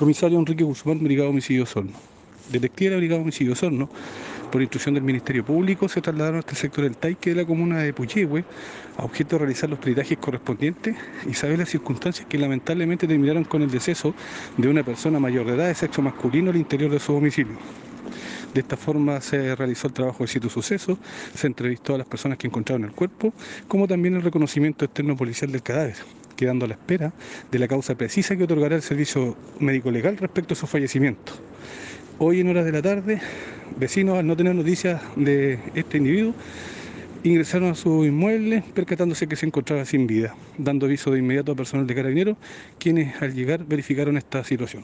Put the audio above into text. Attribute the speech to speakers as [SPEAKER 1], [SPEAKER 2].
[SPEAKER 1] Comisario Enrique Guzmán, Brigada Homicidio Osorno. Detective de la Brigada Homicidio Osorno, por instrucción del Ministerio Público, se trasladaron hasta el sector del Taique de la comuna de Puyehue a objeto de realizar los peritajes correspondientes y saber las circunstancias que lamentablemente terminaron con el deceso de una persona mayor de edad de sexo masculino al interior de su domicilio. De esta forma se realizó el trabajo del sitio suceso, se entrevistó a las personas que encontraron el cuerpo, como también el reconocimiento externo policial del cadáver, quedando a la espera de la causa precisa que otorgará el servicio médico legal respecto a su fallecimiento. Hoy en horas de la tarde, vecinos al no tener noticias de este individuo, ingresaron a su inmueble percatándose que se encontraba sin vida, dando aviso de inmediato a personal de carabineros, quienes al llegar verificaron esta situación.